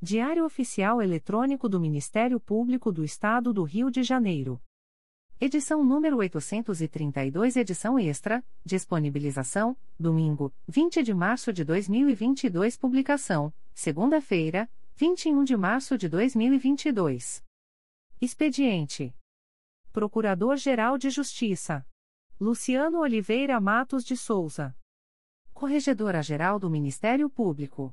Diário Oficial Eletrônico do Ministério Público do Estado do Rio de Janeiro. Edição número 832, edição extra, disponibilização, domingo, 20 de março de 2022, publicação, segunda-feira, 21 de março de 2022. Expediente: Procurador-Geral de Justiça Luciano Oliveira Matos de Souza. Corregedora-Geral do Ministério Público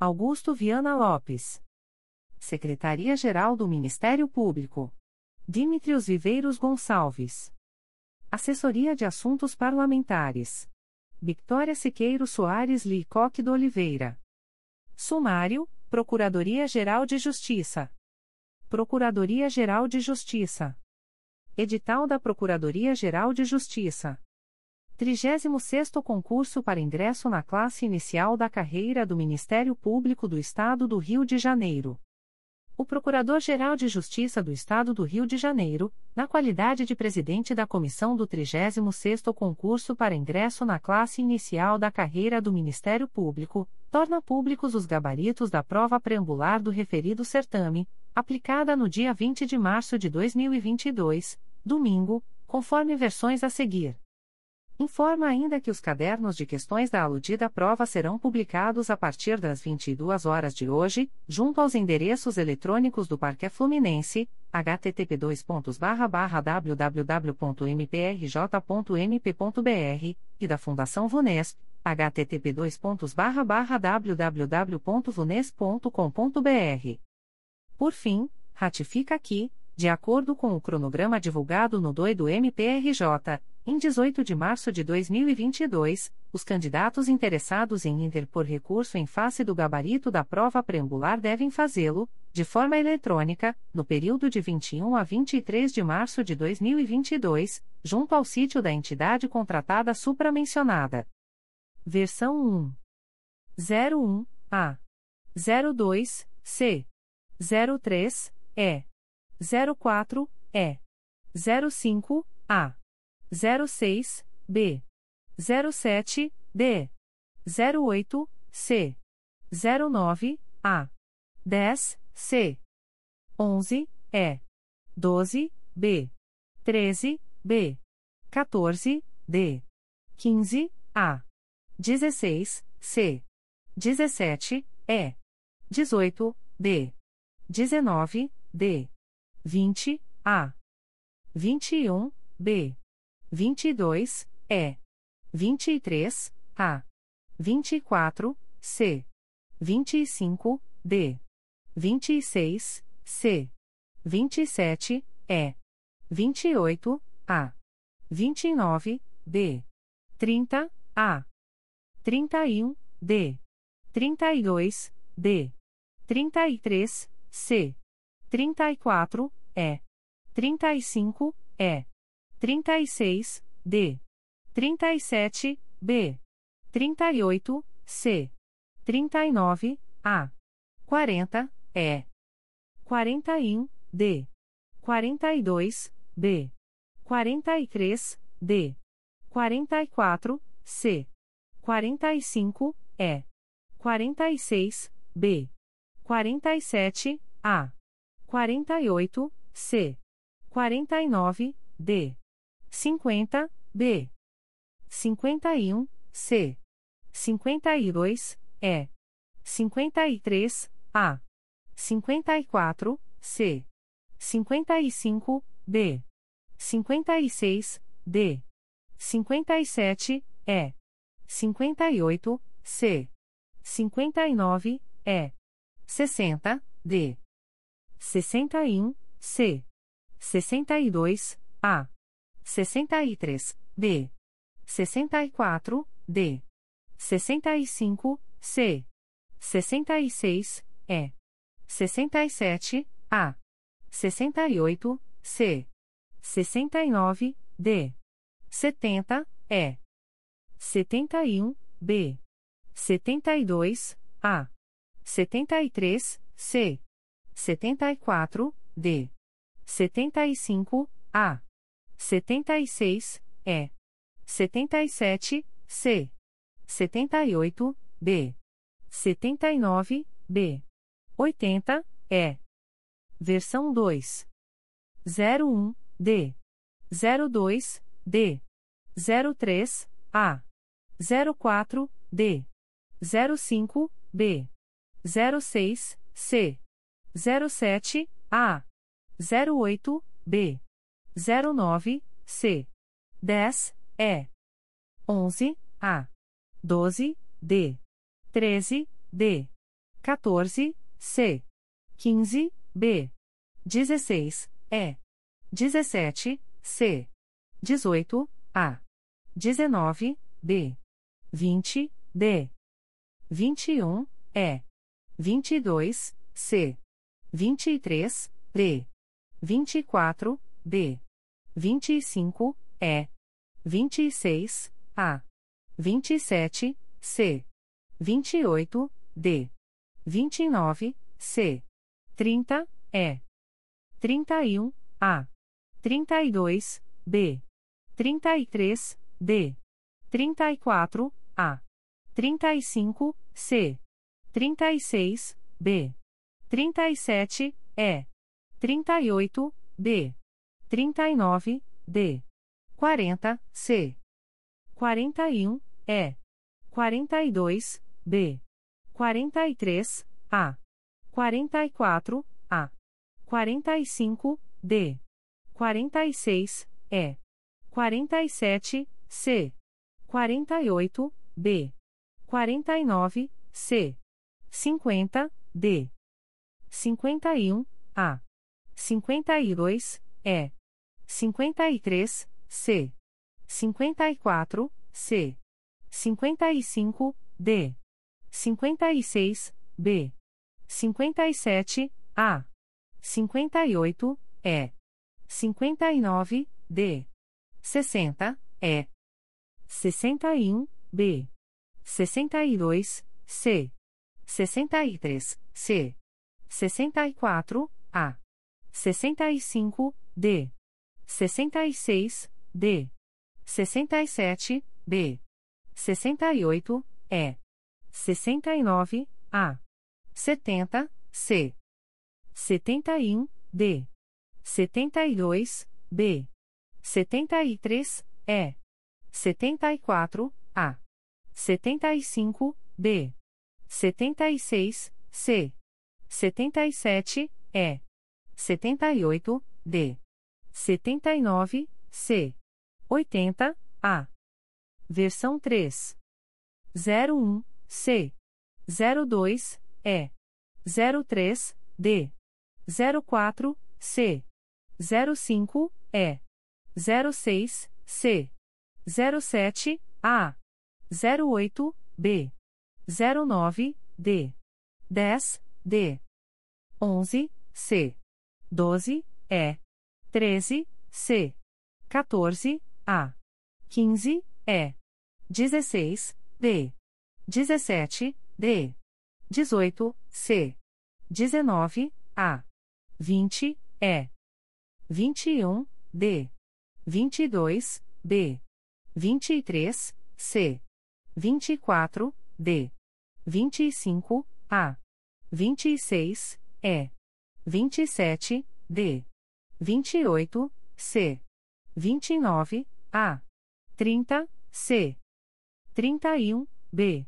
Augusto Viana Lopes. Secretaria-Geral do Ministério Público. Dimitrios Viveiros Gonçalves. Assessoria de Assuntos Parlamentares. Victoria Siqueiro Soares Licoque do Oliveira. Sumário, Procuradoria-Geral de Justiça. Procuradoria-Geral de Justiça. Edital da Procuradoria-Geral de Justiça. 36º Concurso para ingresso na classe inicial da carreira do Ministério Público do Estado do Rio de Janeiro. O Procurador-Geral de Justiça do Estado do Rio de Janeiro, na qualidade de presidente da comissão do 36º concurso para ingresso na classe inicial da carreira do Ministério Público, torna públicos os gabaritos da prova preambular do referido certame, aplicada no dia 20 de março de 2022, domingo, conforme versões a seguir. Informa ainda que os cadernos de questões da aludida prova serão publicados a partir das 22 horas de hoje, junto aos endereços eletrônicos do Parque Fluminense, http://www.mprj.mp.br, e da Fundação Vunesp, http://www.vunesp.com.br. Por fim, ratifica aqui, de acordo com o cronograma divulgado no DOI do MPRJ, em 18 de março de 2022, os candidatos interessados em interpor recurso em face do gabarito da prova preambular devem fazê-lo, de forma eletrônica, no período de 21 a 23 de março de 2022, junto ao sítio da entidade contratada supramencionada. Versão 1. 01 A. 02 C. 03 E. 04 E. 05 A. 06, B. 07, D. 08, C. 09, A. 10, C. 11, E. 12, B. 13, B. 14, D. 15, A. 16, C. 17, E. 18, B. 19, D. 20, A. 21, B vinte e dois, E. vinte e três, A. vinte e quatro, C. vinte e cinco, D. vinte e seis, C. vinte e sete, E. vinte e oito, A. vinte e nove, B. trinta, A. trinta e um, D. trinta e dois, D. trinta e três, C. trinta e quatro, E. 36, D. 37, B. 38, C. 39, A. 40, E. 41, D. 42, B. 43, D. 44, C. 45, E. 46, B. 47, A. 48, C. 49, D. 50, B. 51, C. 52, E. 53, A. 54, C. 55, B. 56, D. 57, E. 58, C. 59, E. 60, D. 61, C. 62, A. 63, B. 64, D. 65, C. 66, E. 67, A. 68, C. 69, D. 70, E. 71, B. 72, A. 73, C. 74, D. 75, A. 76, E. 77, C. 78, B. 79, B. 80, E. Versão 2. 01, D. 02, D. 03, A. 04, D. 05, B. 06, C. 07, A. 08, B. 09, C. 10, E. 11, A. 12, D. 13, D. 14, C. 15, B. 16, E. 17, C. 18, A. 19, B. 20, D. 21, E. 22, C. 23, D. 24, B. 25, E. 26, A. 27, C. 28, D. 29, C. 30, E. 31, A. 32, B. 33, D. 34, A. 35, C. 36, B. 37, E. 38, B. 39, D. 40, C. 41, E. 42, B. 43, A. 44, A. 45, D. 46, E. 47, C. 48, B. 49, C. 50, D. 51, A. 52, E. 53, C. 54, C. 55, D. 56, B. 57, A. 58, E. 59, D. 60, E. 61, B. 62, C. 63, C. 64, A. 65, D. 66, D. 67, B. 68, E. 69, A. 70, C. 71, D. 72, B. 73, E. 74, A. 75, B. 76, C. 77, E. 78, D. 79, C. 80, A. Versão 3. 01, C. 02, E. 03, D. 04, C. 05, E. 06, C. 07, A. 08, B. 09, D. 10, D. 11, C. 12, E. 13, C. 14, A. 15, E. 16, D. 17, D. 18, C. 19, A. 20, E. 21, D. 22, B. 23, C. 24, D. 25, A. 26, E. 27, D. 28, C. 29, A. 30, C. 31, B.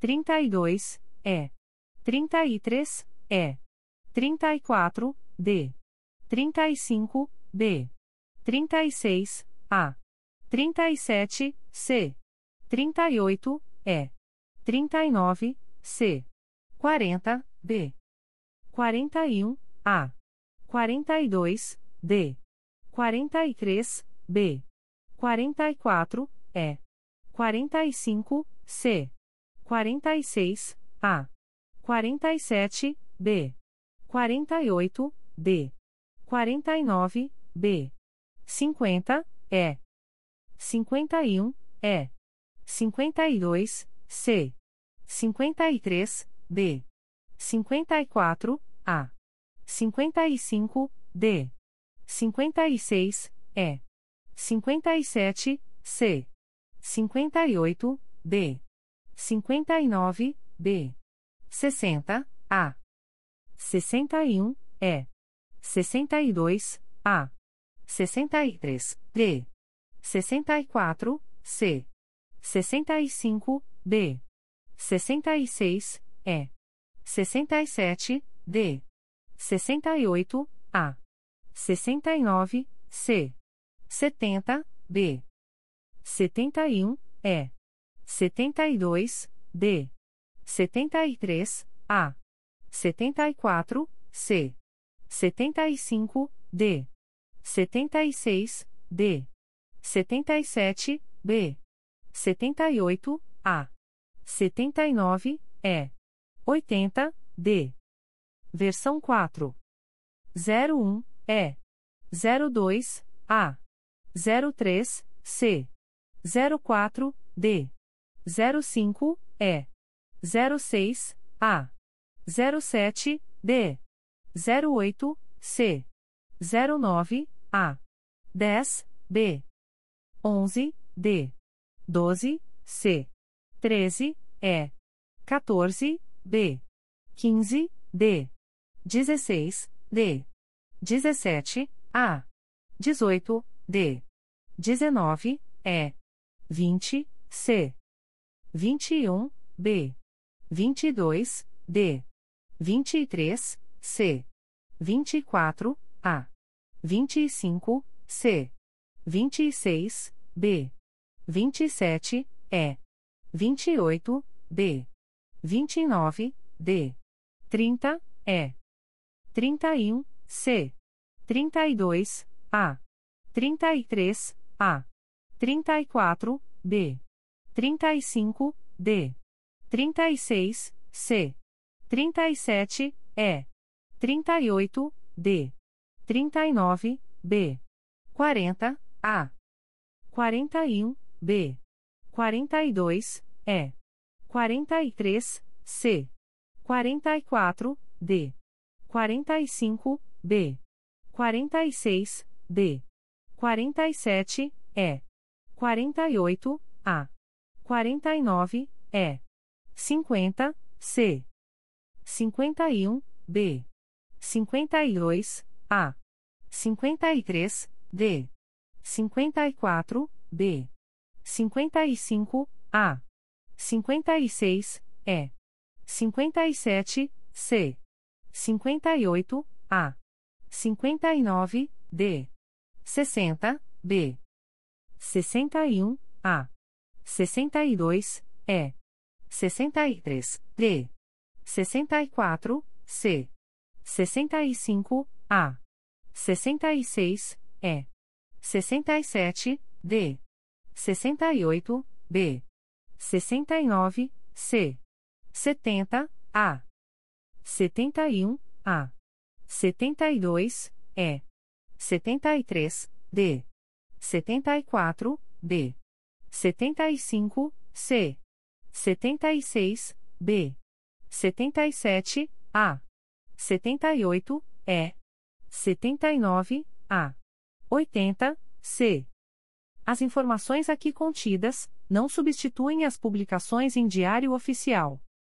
32, E. 33, E. 34, D. 35, B. 36, A. 37, C. 38, E. 39, C. 40, B. 41, A. 42, D. 43, B. 44, E. 45, C. 46, A. 47, B. 48, D. 49, B. 50, E. 51, E. 52, C. 53, D. 54, A. 55, D. 56, E. 57, C. 58, D. 59, B. 60, A. 61, E. 62, A. 63, D. 64, C. 65, B. 66, E. 67, D. 68, A. 69, C. 70, B. 71, E. 72, D. 73, A. 74, C. 75, D. 76, D. 77, B. 78, A. 79, E. 80, D. Versão 4. 01, E. 02, A. 03, C. 04, D. 05, E. 06, A. 07, D. 08, C. 09, A. 10, B. 11, D. 12, C. 13, E. 14, B. 15, D. 16, D. 17, A. 18, D. 19, E. 20, C. 21, B. 22, D. 23, C. 24, A. 25, C. 26, B. 27, E. 28, B. 29, D. 30, E. 31, C. 32, A. 33, A. 34, B. 35, D. 36, C. 37, E. 38, D. 39, B. 40, A. 41, B. 42, E. 43, C. 44, D. 45, B. 46, D. 47, E. 48, A. 49, E. 50, C. 51, B. 52, A. 53, D. 54, B. 55, A. 56, E. 57, C. 58, A. 59, D. 60, B. 61, A. 62, E. 63, D. 64, C. 65, A. 66, E. 67, D. 68, B. 69, C. 70, A. 71, A. 72, E. 73, D. 74, B. 75, C. 76, B. 77, A. 78, E. 79, A. 80, c. As informações aqui contidas não substituem as publicações em Diário Oficial